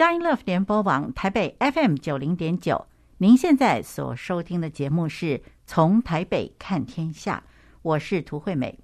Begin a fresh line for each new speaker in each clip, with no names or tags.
佳音乐福联播网台北 FM 九零点九，您现在所收听的节目是从台北看天下，我是涂惠美。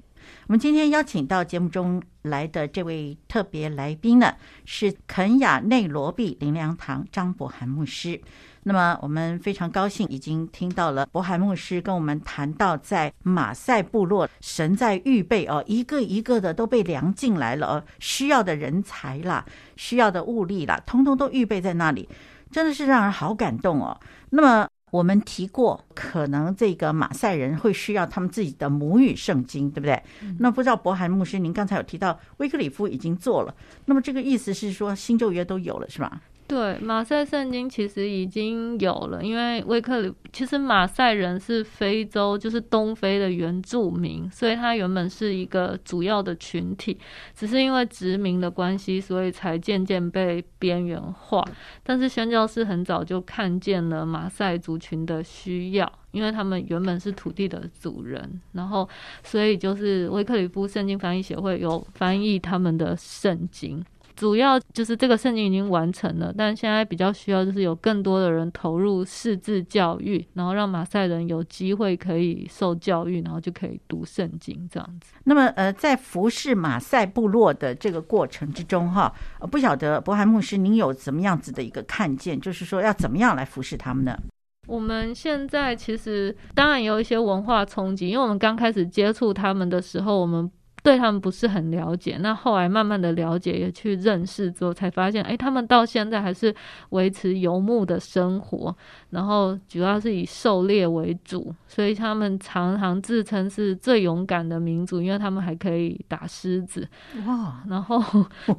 我们今天邀请到节目中来的这位特别来宾呢，是肯雅内罗毕灵粮堂张伯涵牧师。那么我们非常高兴，已经听到了柏海牧师跟我们谈到，在马赛部落，神在预备哦，一个一个的都被量进来了哦，需要的人才啦，需要的物力啦，通通都预备在那里，真的是让人好感动哦。那么我们提过，可能这个马赛人会需要他们自己的母语圣经，对不对？那不知道柏涵牧师，您刚才有提到威克里夫已经做了，那么这个意思是说新旧约都有了，是吧？
对，马赛圣经其实已经有了，因为威克里，其实马赛人是非洲，就是东非的原住民，所以他原本是一个主要的群体，只是因为殖民的关系，所以才渐渐被边缘化。但是宣教士很早就看见了马赛族群的需要，因为他们原本是土地的主人，然后所以就是威克里夫圣经翻译协会有翻译他们的圣经。主要就是这个圣经已经完成了，但现在比较需要就是有更多的人投入识字教育，然后让马赛人有机会可以受教育，然后就可以读圣经这样子。
那么，呃，在服侍马赛部落的这个过程之中，哈，不晓得柏涵牧师您有怎么样子的一个看见，就是说要怎么样来服侍他们呢？
我们现在其实当然有一些文化冲击，因为我们刚开始接触他们的时候，我们。对他们不是很了解，那后来慢慢的了解，也去认识之后，才发现，哎，他们到现在还是维持游牧的生活，然后主要是以狩猎为主，所以他们常常自称是最勇敢的民族，因为他们还可以打狮子，哇，然后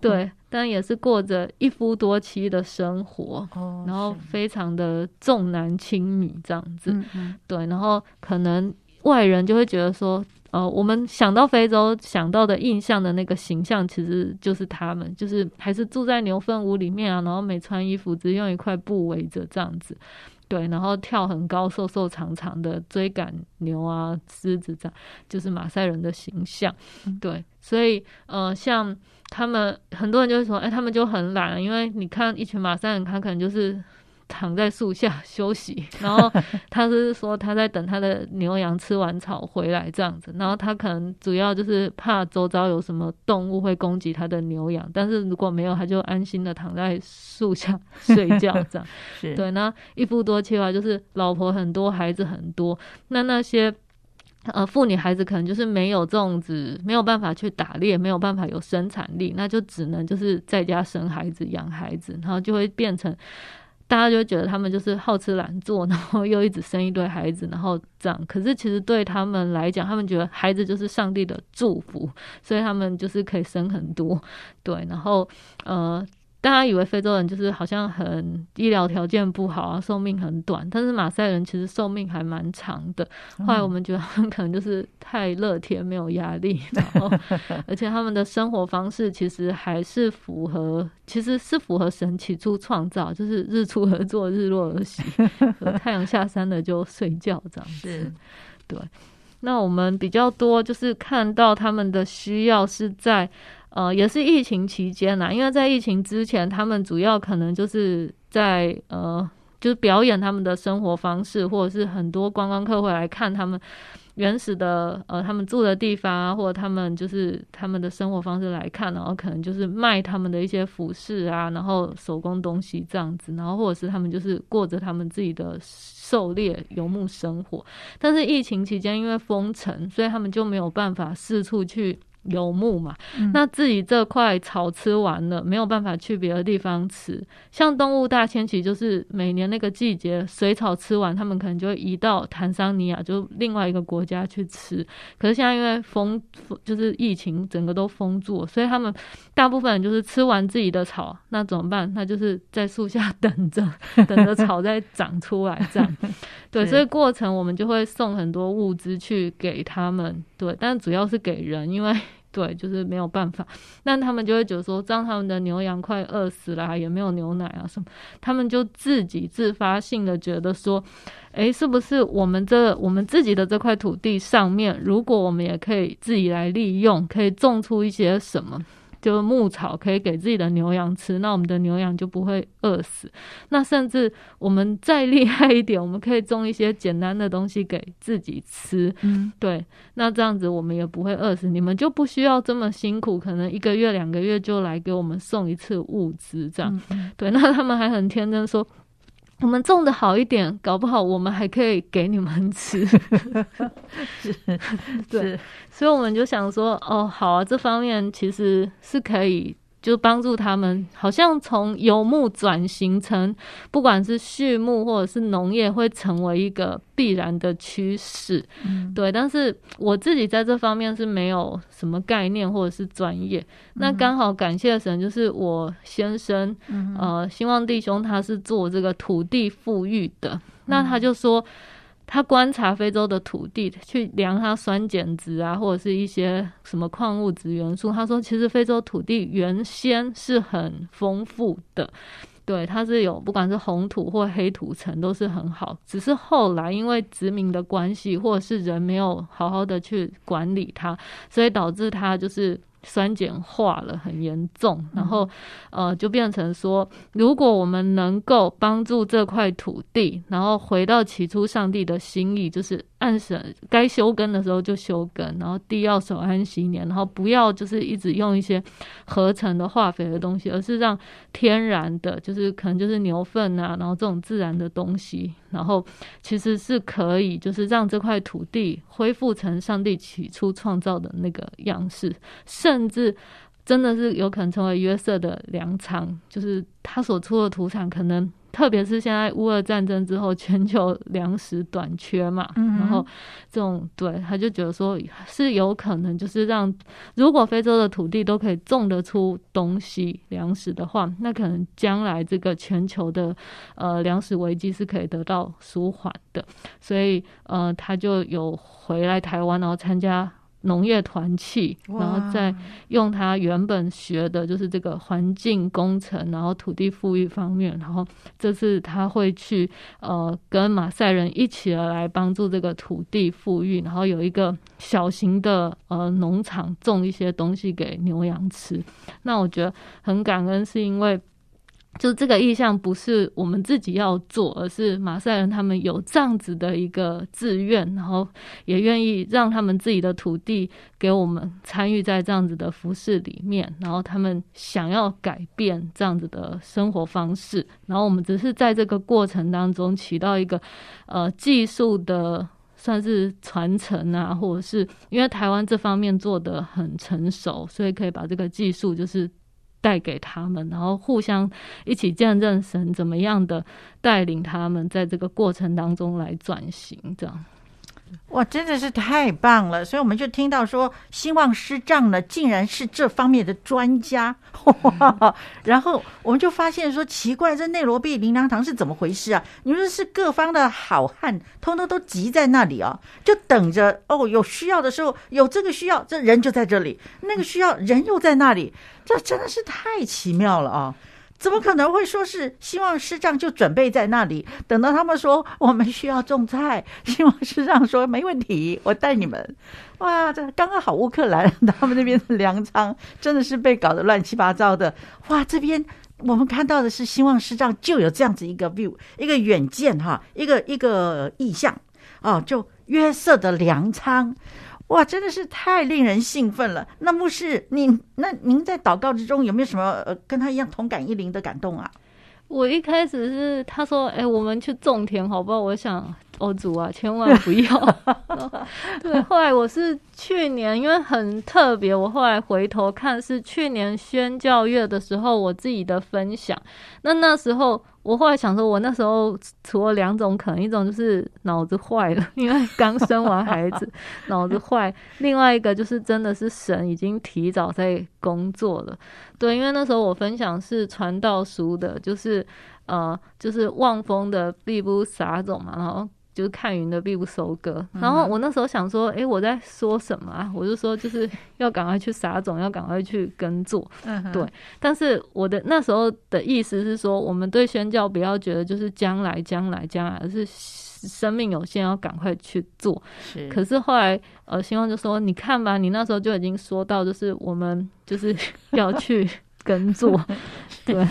对，但也是过着一夫多妻的生活，哦，然后非常的重男轻女这样子，嗯嗯。对，然后可能外人就会觉得说。呃，我们想到非洲想到的印象的那个形象，其实就是他们，就是还是住在牛粪屋里面啊，然后没穿衣服，只用一块布围着这样子，对，然后跳很高，瘦瘦长长的追赶牛啊、狮子这样，就是马赛人的形象，对，所以呃，像他们很多人就会说，哎，他们就很懒，因为你看一群马赛人，他可能就是。躺在树下休息，然后他是说他在等他的牛羊吃完草回来这样子，然后他可能主要就是怕周遭有什么动物会攻击他的牛羊，但是如果没有，他就安心的躺在树下睡觉 这样。是对，那一夫多妻的话，就是老婆很多，孩子很多，那那些呃妇女孩子可能就是没有种子，没有办法去打猎，没有办法有生产力，那就只能就是在家生孩子养孩子，然后就会变成。大家就觉得他们就是好吃懒做，然后又一直生一堆孩子，然后这样。可是其实对他们来讲，他们觉得孩子就是上帝的祝福，所以他们就是可以生很多，对。然后，呃。大家以为非洲人就是好像很医疗条件不好啊，寿命很短，但是马赛人其实寿命还蛮长的。后来我们觉得他们可能就是太乐天，没有压力，然后 而且他们的生活方式其实还是符合，其实是符合神起初创造，就是日出而作，日落而息，太阳下山了就睡觉这样子。对。那我们比较多就是看到他们的需要是在。呃，也是疫情期间呐，因为在疫情之前，他们主要可能就是在呃，就是表演他们的生活方式，或者是很多观光客会来看他们原始的呃，他们住的地方啊，或者他们就是他们的生活方式来看，然后可能就是卖他们的一些服饰啊，然后手工东西这样子，然后或者是他们就是过着他们自己的狩猎游牧生活。但是疫情期间因为封城，所以他们就没有办法四处去。游牧嘛，那自己这块草吃完了，没有办法去别的地方吃。像动物大迁徙，就是每年那个季节，水草吃完，他们可能就会移到坦桑尼亚，就另外一个国家去吃。可是现在因为封，就是疫情，整个都封住，所以他们大部分人就是吃完自己的草，那怎么办？那就是在树下等着，等着草再长出来，这样。对，所以过程我们就会送很多物资去给他们，对，但主要是给人，因为。对，就是没有办法，那他们就会觉得说，这样他们的牛羊快饿死了，也没有牛奶啊什么，他们就自己自发性的觉得说，诶，是不是我们这我们自己的这块土地上面，如果我们也可以自己来利用，可以种出一些什么？就是牧草可以给自己的牛羊吃，那我们的牛羊就不会饿死。那甚至我们再厉害一点，我们可以种一些简单的东西给自己吃。嗯，对，那这样子我们也不会饿死，你们就不需要这么辛苦，可能一个月两个月就来给我们送一次物资，这样。嗯、对，那他们还很天真说。我们种的好一点，搞不好我们还可以给你们吃。是，对，所以我们就想说，哦，好啊，这方面其实是可以。就帮助他们，好像从游牧转型成，不管是畜牧或者是农业，会成为一个必然的趋势。嗯、对，但是我自己在这方面是没有什么概念或者是专业。嗯、那刚好感谢神，就是我先生，嗯、呃，兴旺弟兄他是做这个土地富裕的，嗯、那他就说。他观察非洲的土地，去量它酸碱值啊，或者是一些什么矿物质元素。他说，其实非洲土地原先是很丰富的，对，它是有不管是红土或黑土层都是很好，只是后来因为殖民的关系，或者是人没有好好的去管理它，所以导致它就是。酸碱化了很严重，然后呃就变成说，如果我们能够帮助这块土地，然后回到起初上帝的心意，就是按神该休耕的时候就休耕，然后地要守安息年，然后不要就是一直用一些合成的化肥的东西，而是让天然的，就是可能就是牛粪啊，然后这种自然的东西。然后其实是可以，就是让这块土地恢复成上帝起初创造的那个样式，甚至真的是有可能成为约瑟的粮仓，就是他所出的土产可能。特别是现在乌俄战争之后，全球粮食短缺嘛，嗯、然后这种对，他就觉得说是有可能，就是让如果非洲的土地都可以种得出东西粮食的话，那可能将来这个全球的呃粮食危机是可以得到舒缓的，所以呃他就有回来台湾，然后参加。农业团契，然后再用他原本学的，就是这个环境工程，然后土地富裕方面，然后这次他会去呃跟马赛人一起来帮助这个土地富裕，然后有一个小型的呃农场种一些东西给牛羊吃。那我觉得很感恩，是因为。就这个意向不是我们自己要做，而是马赛人他们有这样子的一个志愿，然后也愿意让他们自己的土地给我们参与在这样子的服饰里面，然后他们想要改变这样子的生活方式，然后我们只是在这个过程当中起到一个呃技术的算是传承啊，或者是因为台湾这方面做得很成熟，所以可以把这个技术就是。带给他们，然后互相一起见证神怎么样的带领他们，在这个过程当中来转型，这样。
哇，真的是太棒了！所以我们就听到说，兴旺师长呢，竟然是这方面的专家。然后我们就发现说，奇怪，这内罗毕灵粮堂是怎么回事啊？你说是各方的好汉，通通都集在那里啊，就等着哦，有需要的时候，有这个需要，这人就在这里；那个需要，人又在那里。这真的是太奇妙了啊！怎么可能会说是希望师长就准备在那里，等到他们说我们需要种菜，希望师长说没问题，我带你们。哇，这刚刚好乌克兰 他们那边的粮仓真的是被搞得乱七八糟的。哇，这边我们看到的是希望师长就有这样子一个 view，一个远见哈，一个一个意象哦，就约瑟的粮仓。哇，真的是太令人兴奋了！那牧师，你那您在祷告之中有没有什么呃跟他一样同感一灵的感动啊？
我一开始是他说，哎，我们去种田好不好？我想。哦，主啊，千万不要！对，后来我是去年，因为很特别，我后来回头看是去年宣教月的时候，我自己的分享。那那时候，我后来想说，我那时候除了两种可能，一种就是脑子坏了，因为刚生完孩子，脑子坏；另外一个就是真的是神已经提早在工作了。对，因为那时候我分享是传道书的，就是。呃，就是望风的必不撒种嘛，然后。就是看云的必不收割，然后我那时候想说，诶、欸，我在说什么啊？我就说就是要赶快去撒种，要赶快去耕作，嗯对。但是我的那时候的意思是说，我们对宣教不要觉得就是将来、将来、将来，而是生命有限，要赶快去做。是。可是后来，呃，希望就说，你看吧，你那时候就已经说到，就是我们就是 要去 耕作，对。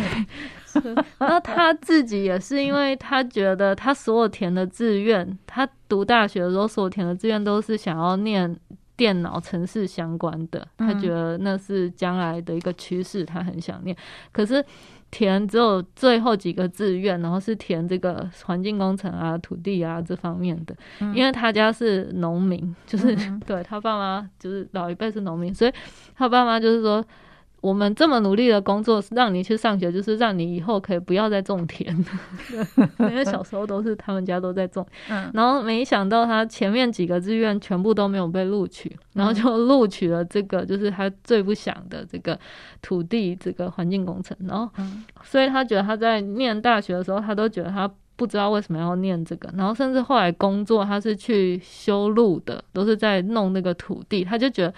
那他自己也是，因为他觉得他所有填的志愿，他读大学的时候所有填的志愿都是想要念电脑城市相关的，他觉得那是将来的一个趋势，他很想念。可是填只有最后几个志愿，然后是填这个环境工程啊、土地啊这方面的，因为他家是农民，就是 对他爸妈就是老一辈是农民，所以他爸妈就是说。我们这么努力的工作，让你去上学，就是让你以后可以不要再种田。因为小时候都是他们家都在种，然后没想到他前面几个志愿全部都没有被录取，然后就录取了这个，就是他最不想的这个土地这个环境工程。然后，所以他觉得他在念大学的时候，他都觉得他不知道为什么要念这个。然后，甚至后来工作，他是去修路的，都是在弄那个土地，他就觉得。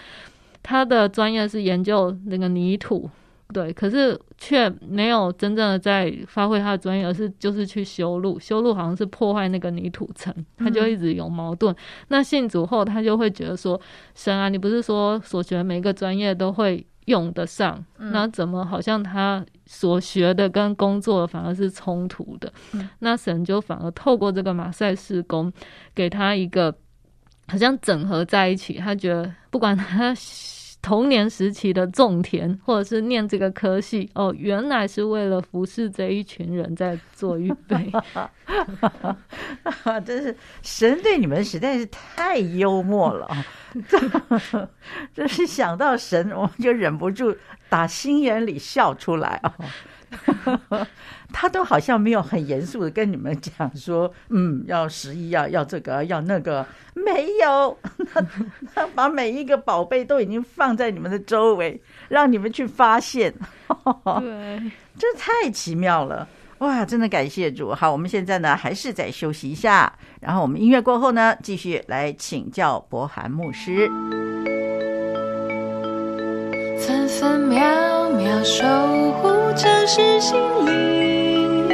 他的专业是研究那个泥土，对，可是却没有真正的在发挥他的专业，而是就是去修路，修路好像是破坏那个泥土层，他就一直有矛盾。嗯、那信主后，他就会觉得说：神啊，你不是说所学每个专业都会用得上，嗯、那怎么好像他所学的跟工作反而是冲突的？嗯、那神就反而透过这个马赛事工，给他一个。好像整合在一起，他觉得不管他童年时期的种田，或者是念这个科系，哦，原来是为了服侍这一群人在做预备。
真是神对你们实在是太幽默了啊！真是想到神，我们就忍不住打心眼里笑出来啊！他都好像没有很严肃的跟你们讲说，嗯，要十一要要这个要那个，没有，他他把每一个宝贝都已经放在你们的周围，让你们去发现。对，这太奇妙了，哇，真的感谢主。好，我们现在呢还是再休息一下，然后我们音乐过后呢，继续来请教柏涵牧师。分分秒秒守护城市心灵，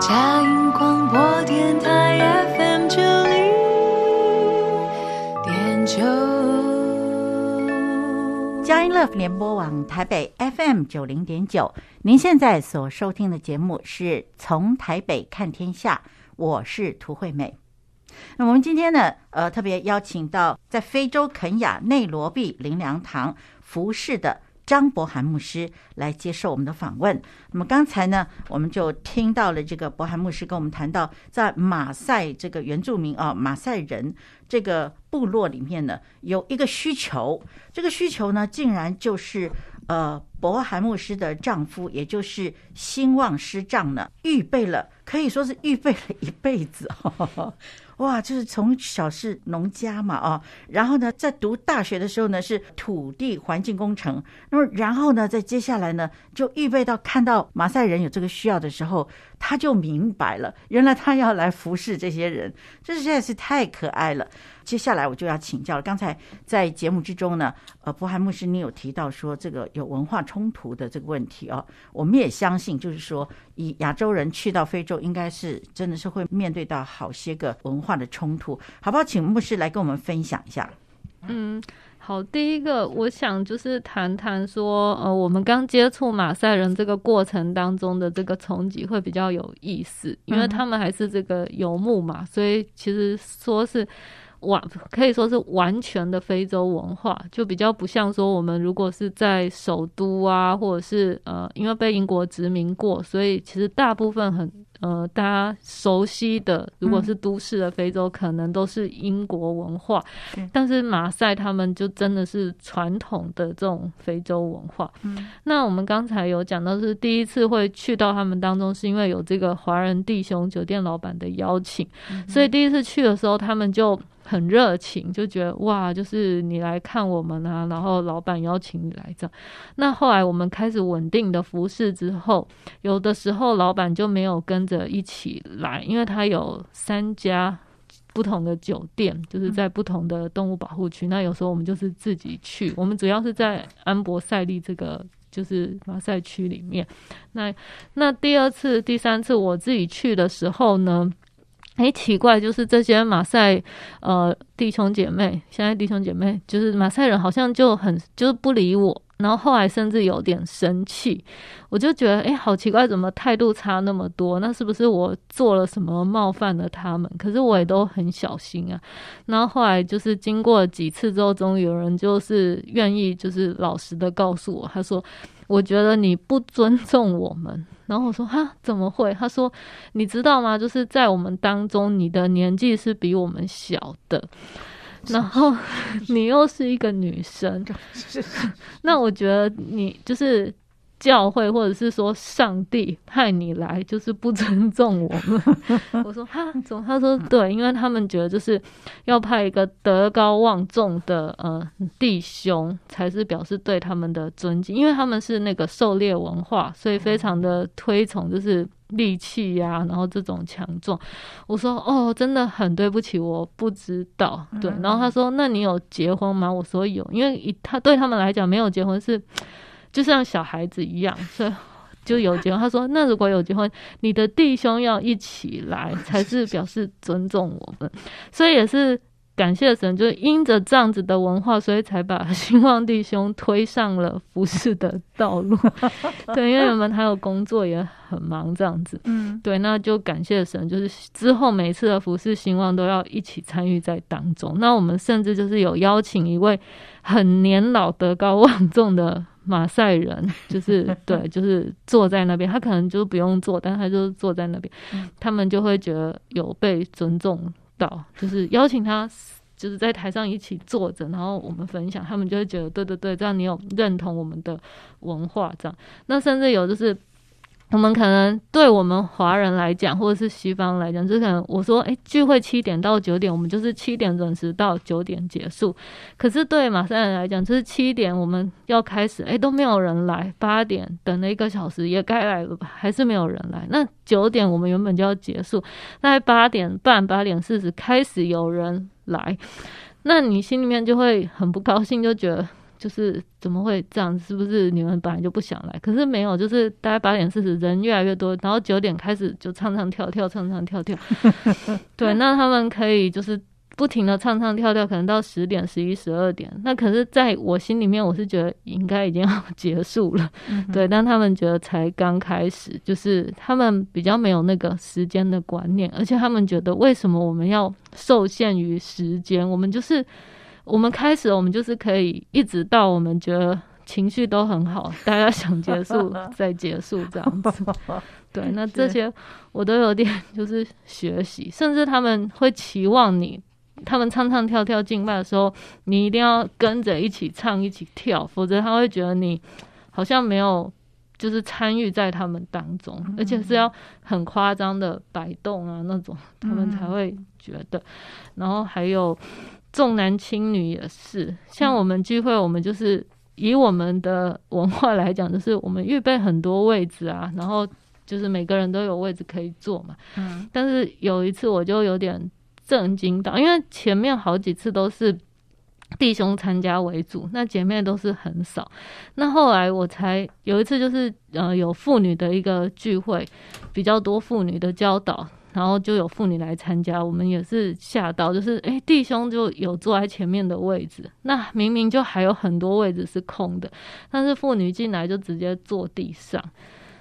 佳音广播电台 FM 九零点九，佳音 Love 联播网台北 FM 九零点九。您现在所收听的节目是从台北看天下，我是涂惠美。那我们今天呢，呃，特别邀请到在非洲肯亚内罗毕灵粮堂服侍的张伯涵牧师来接受我们的访问。那么刚才呢，我们就听到了这个柏涵牧师跟我们谈到，在马赛这个原住民啊，马赛人这个部落里面呢，有一个需求，这个需求呢，竟然就是呃，柏涵牧师的丈夫，也就是兴旺师长呢，预备了，可以说是预备了一辈子。呵呵哇，就是从小是农家嘛，啊，然后呢，在读大学的时候呢，是土地环境工程，那么然后呢，在接下来呢，就预备到看到马赛人有这个需要的时候，他就明白了，原来他要来服侍这些人，这实在是太可爱了。接下来我就要请教了。刚才在节目之中呢，呃，柏涵牧师，你有提到说这个有文化冲突的这个问题哦。我们也相信，就是说，以亚洲人去到非洲，应该是真的是会面对到好些个文化化的冲突，好不好？请牧师来跟我们分享一下。
嗯，好，第一个我想就是谈谈说，呃，我们刚接触马赛人这个过程当中的这个冲击会比较有意思，因为他们还是这个游牧嘛，所以其实说是。完可以说是完全的非洲文化，就比较不像说我们如果是在首都啊，或者是呃，因为被英国殖民过，所以其实大部分很。呃，大家熟悉的，如果是都市的非洲，嗯、可能都是英国文化。嗯、但是马赛他们就真的是传统的这种非洲文化。嗯、那我们刚才有讲到，是第一次会去到他们当中，是因为有这个华人弟兄酒店老板的邀请，嗯、所以第一次去的时候，他们就很热情，就觉得哇，就是你来看我们啊，然后老板邀请你来这样。那后来我们开始稳定的服侍之后，有的时候老板就没有跟着一起来，因为他有三家不同的酒店，就是在不同的动物保护区。那有时候我们就是自己去，我们主要是在安博赛利这个就是马赛区里面。那那第二次、第三次我自己去的时候呢？哎，奇怪，就是这些马赛呃弟兄姐妹，现在弟兄姐妹就是马赛人，好像就很就是不理我，然后后来甚至有点生气，我就觉得哎，好奇怪，怎么态度差那么多？那是不是我做了什么冒犯了他们？可是我也都很小心啊。然后后来就是经过几次之后，终于有人就是愿意就是老实的告诉我，他说。我觉得你不尊重我们，然后我说哈，怎么会？他说，你知道吗？就是在我们当中，你的年纪是比我们小的，然后你又是一个女生，那我觉得你就是。教会或者是说上帝派你来，就是不尊重我们。我说哈，怎么？他说对，因为他们觉得就是要派一个德高望重的呃弟兄，才是表示对他们的尊敬。因为他们是那个狩猎文化，所以非常的推崇就是力气呀，然后这种强壮。我说哦，真的很对不起，我不知道。对，然后他说，那你有结婚吗？我说有，因为他对他们来讲没有结婚是。就像小孩子一样，所以就有结婚。他说：“那如果有结婚，你的弟兄要一起来，才是表示尊重我们。”所以也是感谢神，就是因着这样子的文化，所以才把兴旺弟兄推上了服饰的道路。对，因为我们还有工作也很忙，这样子。嗯，对，那就感谢神，就是之后每次的服饰兴旺都要一起参与在当中。那我们甚至就是有邀请一位很年老、德高望重的。马赛人 就是对，就是坐在那边，他可能就不用坐，但他就坐在那边，他们就会觉得有被尊重到，就是邀请他，就是在台上一起坐着，然后我们分享，他们就会觉得对对对，这样你有认同我们的文化，这样，那甚至有就是。我们可能对我们华人来讲，或者是西方来讲，就可能我说，哎，聚会七点到九点，我们就是七点准时到九点结束。可是对马赛人来讲，就是七点我们要开始，哎，都没有人来。八点等了一个小时，也该来了吧，还是没有人来。那九点我们原本就要结束，大概八点半、八点四十开始有人来，那你心里面就会很不高兴，就觉得。就是怎么会这样？是不是你们本来就不想来？可是没有，就是大概八点四十，人越来越多，然后九点开始就唱唱跳跳，唱唱跳跳。对，那他们可以就是不停的唱唱跳跳，可能到十点、十一、十二点。那可是在我心里面，我是觉得应该已经要结束了。对，但他们觉得才刚开始，就是他们比较没有那个时间的观念，而且他们觉得为什么我们要受限于时间？我们就是。我们开始，我们就是可以一直到我们觉得情绪都很好，大家想结束再结束这样子。对，那这些我都有点就是学习，甚至他们会期望你，他们唱唱跳跳敬拜的时候，你一定要跟着一起唱一起跳，否则他会觉得你好像没有就是参与在他们当中，而且是要很夸张的摆动啊那种，他们才会觉得。然后还有。重男轻女也是，像我们聚会，我们就是以我们的文化来讲，就是我们预备很多位置啊，然后就是每个人都有位置可以坐嘛。嗯。但是有一次我就有点震惊到，因为前面好几次都是弟兄参加为主，那姐妹都是很少。那后来我才有一次就是呃有妇女的一个聚会，比较多妇女的教导。然后就有妇女来参加，我们也是吓到，就是诶，弟兄就有坐在前面的位置，那明明就还有很多位置是空的，但是妇女进来就直接坐地上。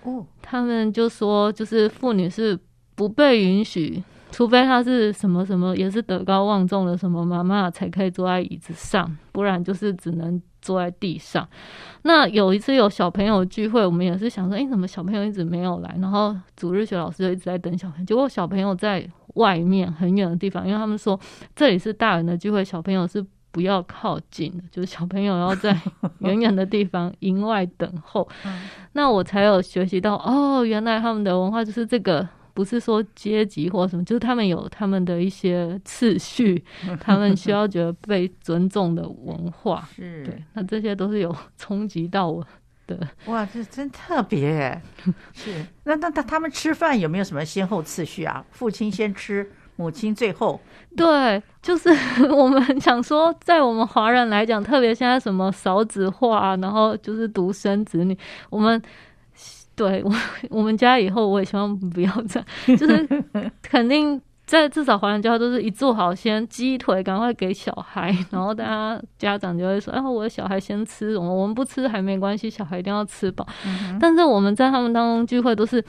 哦，他们就说，就是妇女是不被允许，除非她是什么什么，也是德高望重的什么妈妈，才可以坐在椅子上，不然就是只能。坐在地上，那有一次有小朋友聚会，我们也是想说，哎、怎么小朋友一直没有来？然后主日学老师就一直在等小朋友，结果小朋友在外面很远的地方，因为他们说这里是大人的聚会，小朋友是不要靠近的，就是小朋友要在远远的地方营外等候。那我才有学习到，哦，原来他们的文化就是这个。不是说阶级或什么，就是他们有他们的一些次序，他们需要觉得被尊重的文化。
是，
对，那这些都是有 冲击到我的。
哇，这真特别哎！是，那那他他们吃饭有没有什么先后次序啊？父亲先吃。母亲最后，
对，就是我们想说，在我们华人来讲，特别现在什么少子化，然后就是独生子女，我们对我 我们家以后我也希望不要这样，就是肯定在至少华人家都是一做好先鸡腿赶快给小孩，然后大家家长就会说，哎，我的小孩先吃，我们我们不吃还没关系，小孩一定要吃饱。嗯、但是我们在他们当中聚会都是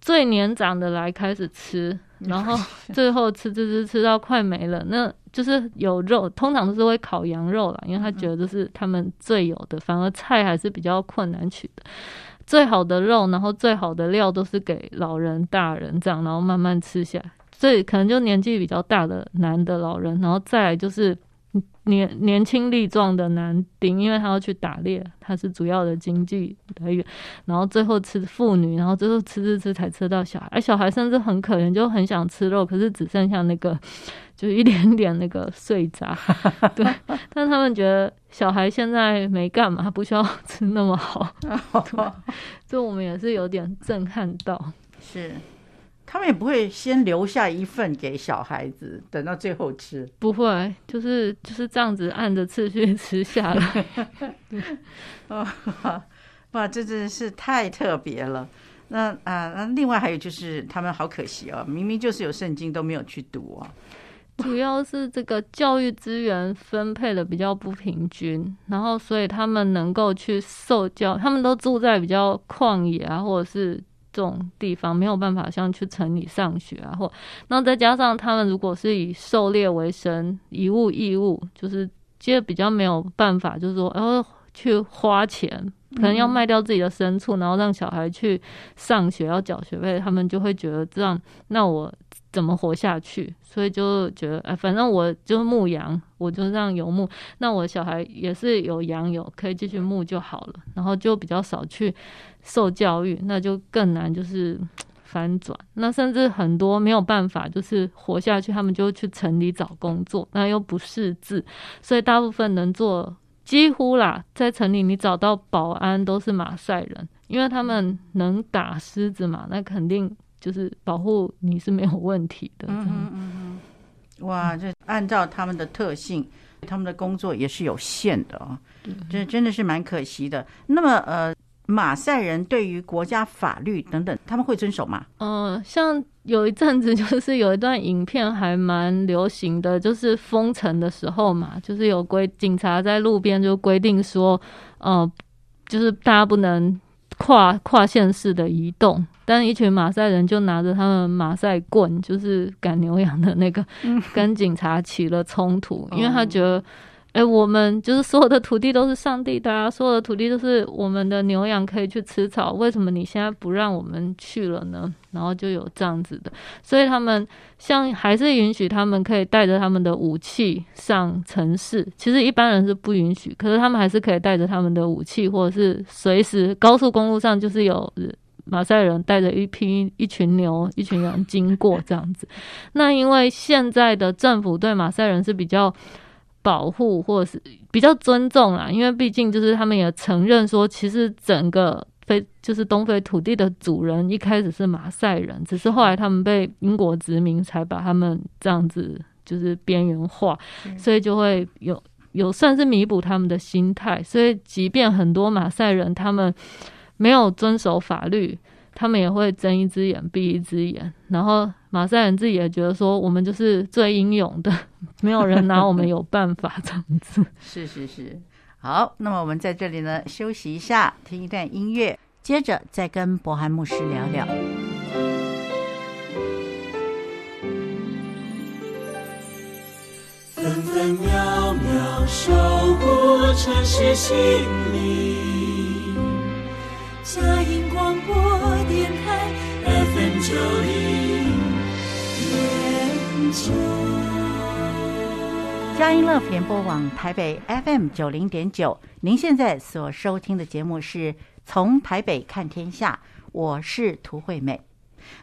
最年长的来开始吃。然后 最后吃吃吃吃到快没了，那就是有肉，通常都是会烤羊肉啦，因为他觉得这是他们最有的，反而菜还是比较困难取的。最好的肉，然后最好的料都是给老人、大人这样，然后慢慢吃下来。所以可能就年纪比较大的男的老人，然后再来就是。年年轻力壮的男丁，因为他要去打猎，他是主要的经济来源。然后最后吃妇女，然后最后吃吃吃才吃到小孩。而小孩甚至很可怜，就很想吃肉，可是只剩下那个，就一点点那个碎渣。对，但他们觉得小孩现在没干嘛，不需要吃那么好。对，就我们也是有点震撼到。
是。他们也不会先留下一份给小孩子，等到最后吃。
不会，就是就是这样子按着次序吃下来。
哦，哇，这真是太特别了。那啊，那另外还有就是，他们好可惜哦，明明就是有圣经都没有去读啊。
主要是这个教育资源分配的比较不平均，然后所以他们能够去受教，他们都住在比较旷野啊，或者是。这种地方没有办法像去城里上学啊，或那再加上他们如果是以狩猎为生，以物易物，就是其实比较没有办法，就是说，然后去花钱，可能要卖掉自己的牲畜，然后让小孩去上学要缴学费，他们就会觉得这样，那我怎么活下去？所以就觉得，哎，反正我就牧羊，我就这样游牧，那我小孩也是有羊有可以继续牧就好了，然后就比较少去。受教育，那就更难，就是 翻转。那甚至很多没有办法，就是活下去，他们就去城里找工作，那又不识字，所以大部分能做，几乎啦，在城里你找到保安都是马赛人，因为他们能打狮子嘛，那肯定就是保护你是没有问题的。嗯嗯嗯。
哇，这按照他们的特性，他们的工作也是有限的啊，这真的是蛮可惜的。那么呃。马赛人对于国家法律等等，他们会遵守吗？
嗯、呃，像有一阵子，就是有一段影片还蛮流行的，就是封城的时候嘛，就是有规警察在路边就规定说，呃，就是大家不能跨跨县市的移动，但一群马赛人就拿着他们马赛棍，就是赶牛羊的那个，跟警察起了冲突，因为他觉得。哎，我们就是所有的土地都是上帝的啊，所有的土地都是我们的牛羊可以去吃草，为什么你现在不让我们去了呢？然后就有这样子的，所以他们像还是允许他们可以带着他们的武器上城市，其实一般人是不允许，可是他们还是可以带着他们的武器，或者是随时高速公路上就是有马赛人带着一批一群牛、一群羊经过这样子。那因为现在的政府对马赛人是比较。保护或者是比较尊重啦，因为毕竟就是他们也承认说，其实整个非就是东非土地的主人一开始是马赛人，只是后来他们被英国殖民才把他们这样子就是边缘化，所以就会有有算是弥补他们的心态。所以即便很多马赛人他们没有遵守法律，他们也会睁一只眼闭一只眼，然后。马赛人自己也觉得说，我们就是最英勇的，没有人拿我们有办法这样子。
是是是，好，那么我们在这里呢休息一下，听一段音乐，接着再跟柏涵牧师聊聊。分分秒秒守护城市心灵，佳音广播电台 FM 九零。佳音乐联播网台北 FM 九零点九，您现在所收听的节目是从台北看天下，我是涂惠美。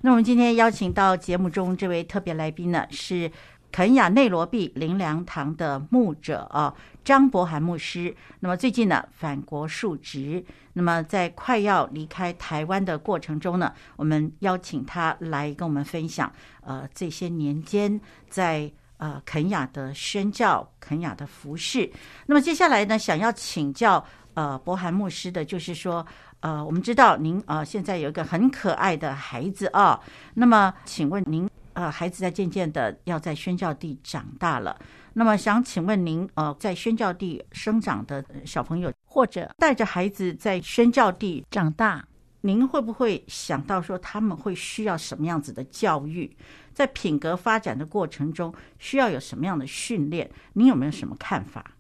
那我们今天邀请到节目中这位特别来宾呢，是肯亚内罗毕灵粮堂的牧者啊，张柏涵牧师。那么最近呢，返国述职。那么在快要离开台湾的过程中呢，我们邀请他来跟我们分享，呃，这些年间在呃肯雅的宣教、肯雅的服事。那么接下来呢，想要请教呃柏涵牧师的，就是说。呃，我们知道您呃现在有一个很可爱的孩子啊，那么请问您呃孩子在渐渐的要在宣教地长大了，那么想请问您呃在宣教地生长的小朋友，或者带着孩子在宣教地长大，您会不会想到说他们会需要什么样子的教育，在品格发展的过程中需要有什么样的训练？您有没有什么看法？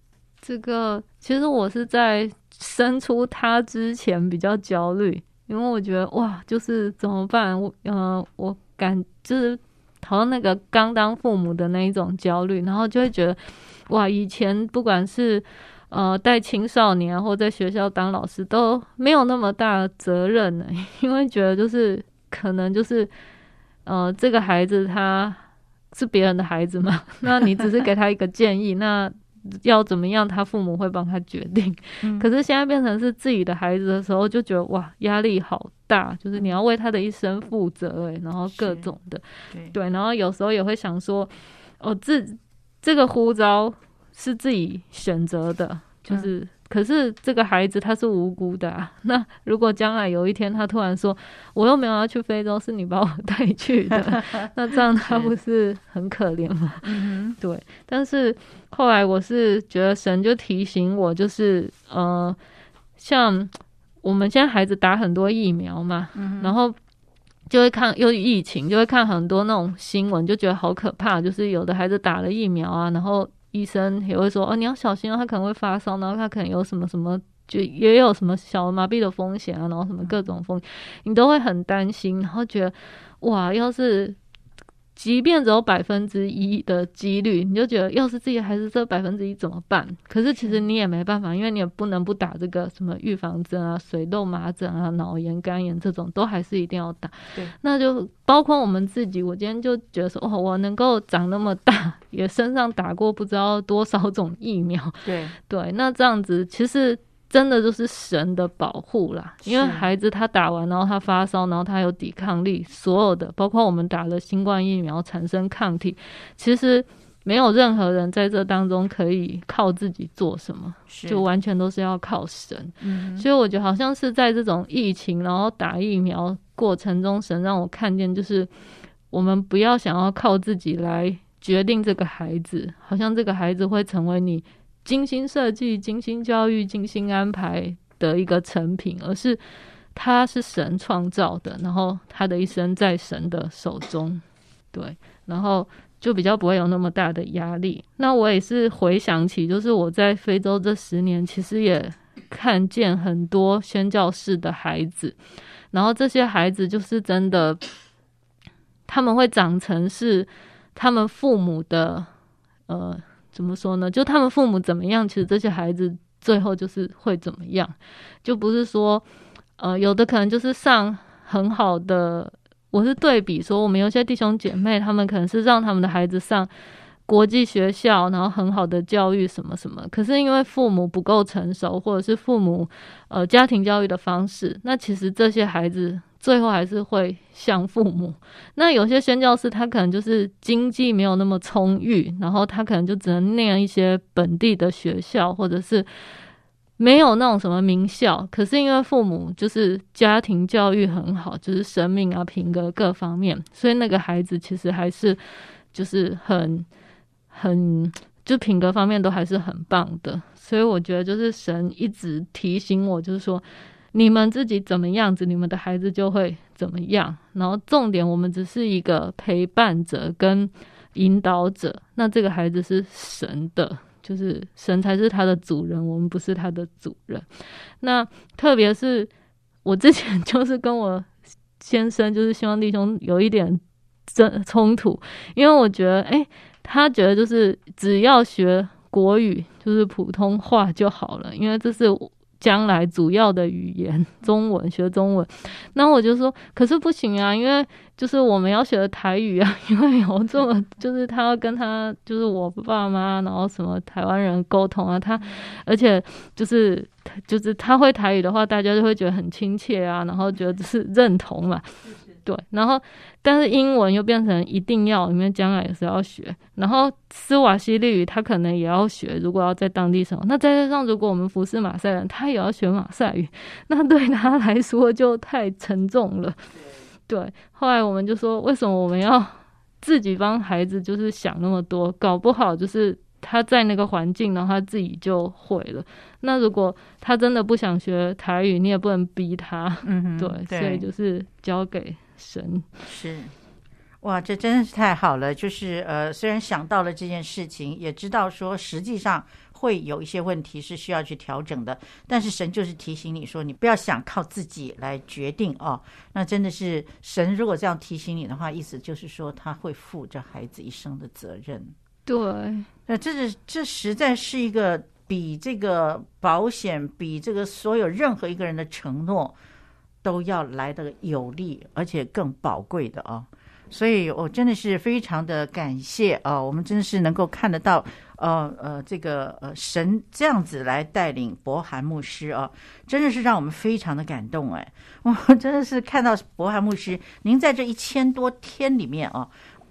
这个其实我是在。生出他之前比较焦虑，因为我觉得哇，就是怎么办？我呃，我感就是好像那个刚当父母的那一种焦虑，然后就会觉得哇，以前不管是呃带青少年或在学校当老师都没有那么大责任呢，因为觉得就是可能就是呃这个孩子他是别人的孩子嘛，那你只是给他一个建议，那。要怎么样，他父母会帮他决定。嗯。可是现在变成是自己的孩子的时候，就觉得哇，压力好大，就是你要为他的一生负责哎，然后各种的，对，对，然后有时候也会想说，哦，这这个呼召是自己选择的，就是。嗯可是这个孩子他是无辜的啊。那如果将来有一天他突然说，我又没有要去非洲，是你把我带去的，那这样他不是很可怜吗？嗯，对。但是后来我是觉得神就提醒我，就是呃，像我们现在孩子打很多疫苗嘛，然后就会看又疫情，就会看很多那种新闻，就觉得好可怕。就是有的孩子打了疫苗啊，然后。医生也会说哦，你要小心哦，他可能会发烧，然后他可能有什么什么，就也有什么小儿麻痹的风险啊，然后什么各种风，你都会很担心，然后觉得哇，要是。即便只有百分之一的几率，你就觉得要是自己还是这百分之一怎么办？可是其实你也没办法，因为你也不能不打这个什么预防针啊，水痘、麻疹啊、脑炎、肝炎这种都还是一定要打。对，那就包括我们自己，我今天就觉得说，哦，我能够长那么大，也身上打过不知道多少种疫苗。对对，那这样子其实。真的就是神的保护啦，因为孩子他打完，然后他发烧，然后他有抵抗力，所有的包括我们打了新冠疫苗产生抗体，其实没有任何人在这当中可以靠自己做什么，就完全都是要靠神。嗯，所以我觉得好像是在这种疫情，然后打疫苗过程中，神让我看见，就是我们不要想要靠自己来决定这个孩子，好像这个孩子会成为你。精心设计、精心教育、精心安排的一个成品，而是他是神创造的，然后他的一生在神的手中，对，然后就比较不会有那么大的压力。那我也是回想起，就是我在非洲这十年，其实也看见很多宣教士的孩子，然后这些孩子就是真的，他们会长成是他们父母的，呃。怎么说呢？就他们父母怎么样，其实这些孩子最后就是会怎么样，就不是说，呃，有的可能就是上很好的。我是对比说，我们有些弟兄姐妹，他们可能是让他们的孩子上国际学校，然后很好的教育什么什么，可是因为父母不够成熟，或者是父母呃家庭教育的方式，那其实这些孩子。最后还是会像父母。那有些宣教师，他可能就是经济没有那么充裕，然后他可能就只能念一些本地的学校，或者是没有那种什么名校。可是因为父母就是家庭教育很好，就是生命啊、品格各方面，所以那个孩子其实还是就是很很就品格方面都还是很棒的。所以我觉得就是神一直提醒我，就是说。你们自己怎么样子，你们的孩子就会怎么样。然后重点，我们只是一个陪伴者跟引导者。那这个孩子是神的，就是神才是他的主人，我们不是他的主人。那特别是我之前就是跟我先生，就是希望弟兄有一点争冲突，因为我觉得，哎，他觉得就是只要学国语，就是普通话就好了，因为这是。将来主要的语言 中文，学中文。那我就说，可是不行啊，因为就是我们要学的台语啊，因为有这么就是他要跟他就是我爸妈，然后什么台湾人沟通啊，他而且就是就是他会台语的话，大家就会觉得很亲切啊，然后觉得是认同嘛。对，然后但是英文又变成一定要，因为将来也是要学。然后斯瓦西利语他可能也要学，如果要在当地生活。那再加上如果我们服侍马赛人，他也要学马赛语，那对他来说就太沉重了。对，后来我们就说，为什么我们要自己帮孩子就是想那么多？搞不好就是他在那个环境，然后他自己就会了。那如果他真的不想学台语，你也不能逼他。嗯，对，对，所以就是交给。神
是，哇，这真的是太好了。就是呃，虽然想到了这件事情，也知道说实际上会有一些问题是需要去调整的，但是神就是提醒你说，你不要想靠自己来决定哦。那真的是神如果这样提醒你的话，意思就是说他会负着孩子一生的责任。
对，
那这是这实在是一个比这个保险，比这个所有任何一个人的承诺。都要来得有力，而且更宝贵的啊！所以我真的是非常的感谢啊！我们真的是能够看得到，呃呃，这个呃神这样子来带领柏涵牧师啊，真的是让我们非常的感动哎！我真的是看到柏涵牧师，您在这一千多天里面啊，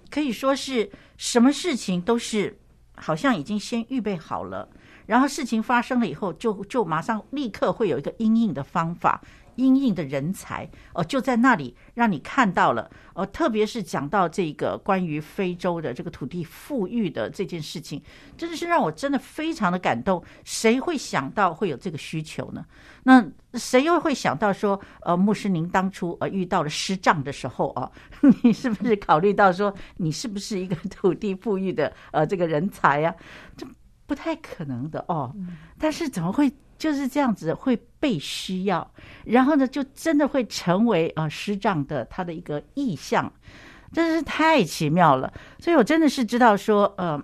可以说是什么事情都是好像已经先预备好了，然后事情发生了以后就，就马上立刻会有一个应应的方法。因应的人才哦，就在那里让你看到了哦。特别是讲到这个关于非洲的这个土地富裕的这件事情，真的是让我真的非常的感动。谁会想到会有这个需求呢？那谁又会想到说，呃，牧师您当初呃遇到了失障的时候啊，你是不是考虑到说你是不是一个土地富裕的呃这个人才呀？这不太可能的哦。但是怎么会？就是这样子会被需要，然后呢，就真的会成为啊师长的他的一个意向，真是太奇妙了。所以我真的是知道说，呃，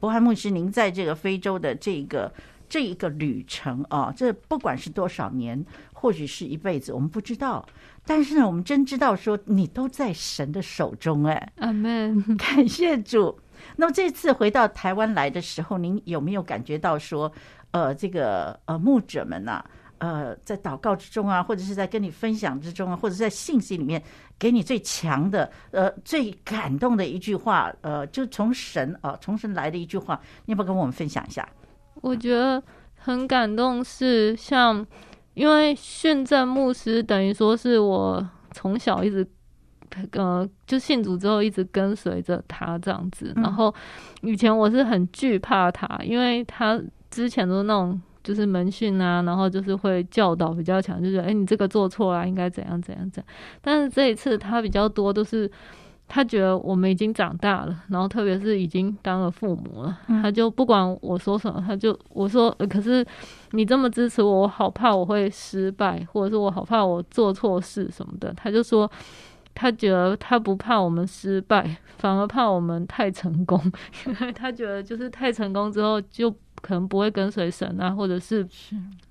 柏涵牧师，您在这个非洲的这个这一个旅程啊，这不管是多少年，或许是一辈子，我们不知道。但是呢，我们真知道说，你都在神的手中，哎，
阿门，
感谢主。那么这次回到台湾来的时候，您有没有感觉到说？呃，这个呃牧者们呐、啊，呃，在祷告之中啊，或者是在跟你分享之中啊，或者是在信息里面给你最强的呃最感动的一句话，呃，就从神啊、呃、从神来的一句话，你要不要跟我们分享一下？
我觉得很感动，是像因为训政牧师等于说是我从小一直呃就信主之后一直跟随着他这样子，然后以前我是很惧怕他，因为他。之前都是那种就是门训啊，然后就是会教导比较强，就是哎，你这个做错了，应该怎样怎样怎样。但是这一次他比较多都是他觉得我们已经长大了，然后特别是已经当了父母了，他就不管我说什么，他就我说，可是你这么支持我，我好怕我会失败，或者是我好怕我做错事什么的。他就说他觉得他不怕我们失败，反而怕我们太成功，因为他觉得就是太成功之后就。可能不会跟随神啊，或者是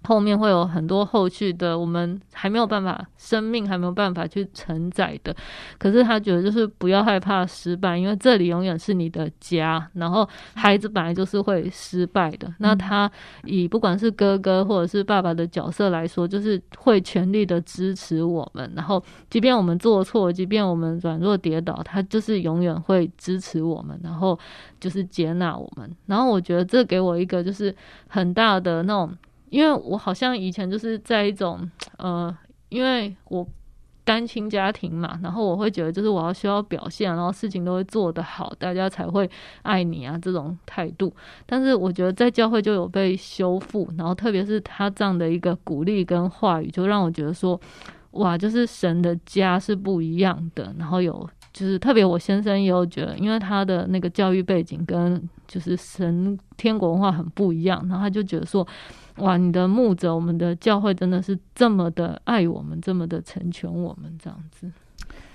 后面会有很多后续的，我们还没有办法，生命还没有办法去承载的。可是他觉得就是不要害怕失败，因为这里永远是你的家。然后孩子本来就是会失败的，那他以不管是哥哥或者是爸爸的角色来说，就是会全力的支持我们。然后即便我们做错，即便我们软弱跌倒，他就是永远会支持我们，然后就是接纳我们。然后我觉得这给我一个。就是很大的那种，因为我好像以前就是在一种呃，因为我单亲家庭嘛，然后我会觉得就是我要需要表现，然后事情都会做得好，大家才会爱你啊这种态度。但是我觉得在教会就有被修复，然后特别是他这样的一个鼓励跟话语，就让我觉得说，哇，就是神的家是不一样的。然后有就是特别我先生也有觉得，因为他的那个教育背景跟。就是神天国文化很不一样，然后他就觉得说，哇，你的牧者，我们的教会真的是这么的爱我们，这么的成全我们，这样子。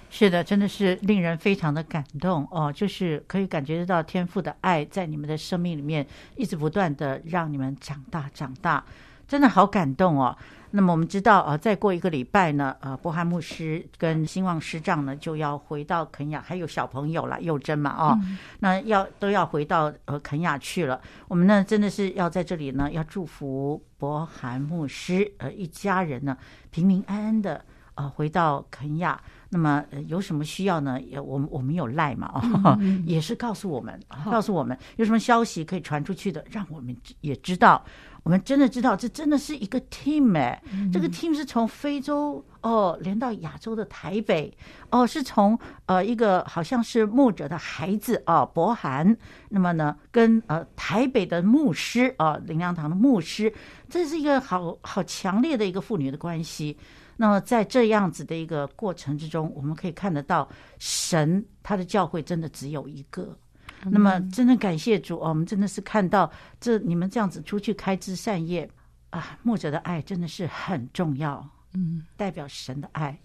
是的，真的是令人非常的感动哦，就是可以感觉得到天父的爱在你们的生命里面一直不断的让你们长大长大。真的好感动哦。那么我们知道啊，再过一个礼拜呢，呃，柏涵牧师跟兴旺师长呢就要回到肯雅，还有小朋友了，幼珍嘛，哦，嗯、那要都要回到呃肯雅去了。我们呢真的是要在这里呢，要祝福柏涵牧师呃一家人呢平平安安的呃回到肯雅。那么、呃、有什么需要呢？也我们我们有赖嘛，哦，嗯、也是告诉我们，告诉我们有什么消息可以传出去的，让我们也知道。我们真的知道，这真的是一个 team 哎，嗯、这个 team 是从非洲哦连到亚洲的台北哦，是从呃一个好像是牧者的孩子哦，柏涵，那么呢跟呃台北的牧师啊、哦，灵粮堂的牧师，这是一个好好强烈的一个父女的关系。那么在这样子的一个过程之中，我们可以看得到神他的教会真的只有一个。那么，真的感谢主哦！我们真的是看到这你们这样子出去开枝散叶啊，牧者的爱真的是很重要，嗯，代表神的爱。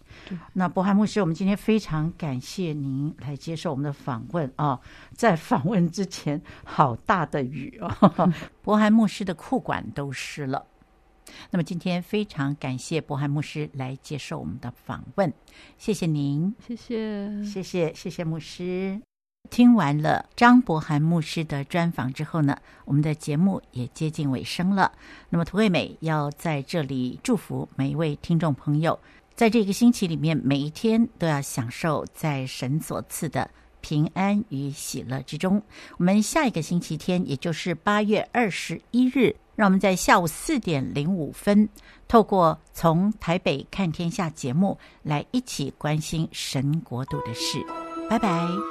那柏涵牧师，我们今天非常感谢您来接受我们的访问啊！在访问之前，好大的雨哦，柏涵牧师的裤管都湿了。那么今天非常感谢柏涵牧师来接受我们的访问，谢谢您，
谢谢，
谢谢，谢谢牧师。听完了张柏涵牧师的专访之后呢，我们的节目也接近尾声了。那么涂惠美要在这里祝福每一位听众朋友，在这个星期里面，每一天都要享受在神所赐的平安与喜乐之中。我们下一个星期天，也就是八月二十一日，让我们在下午四点零五分，透过从台北看天下节目来一起关心神国度的事。拜拜。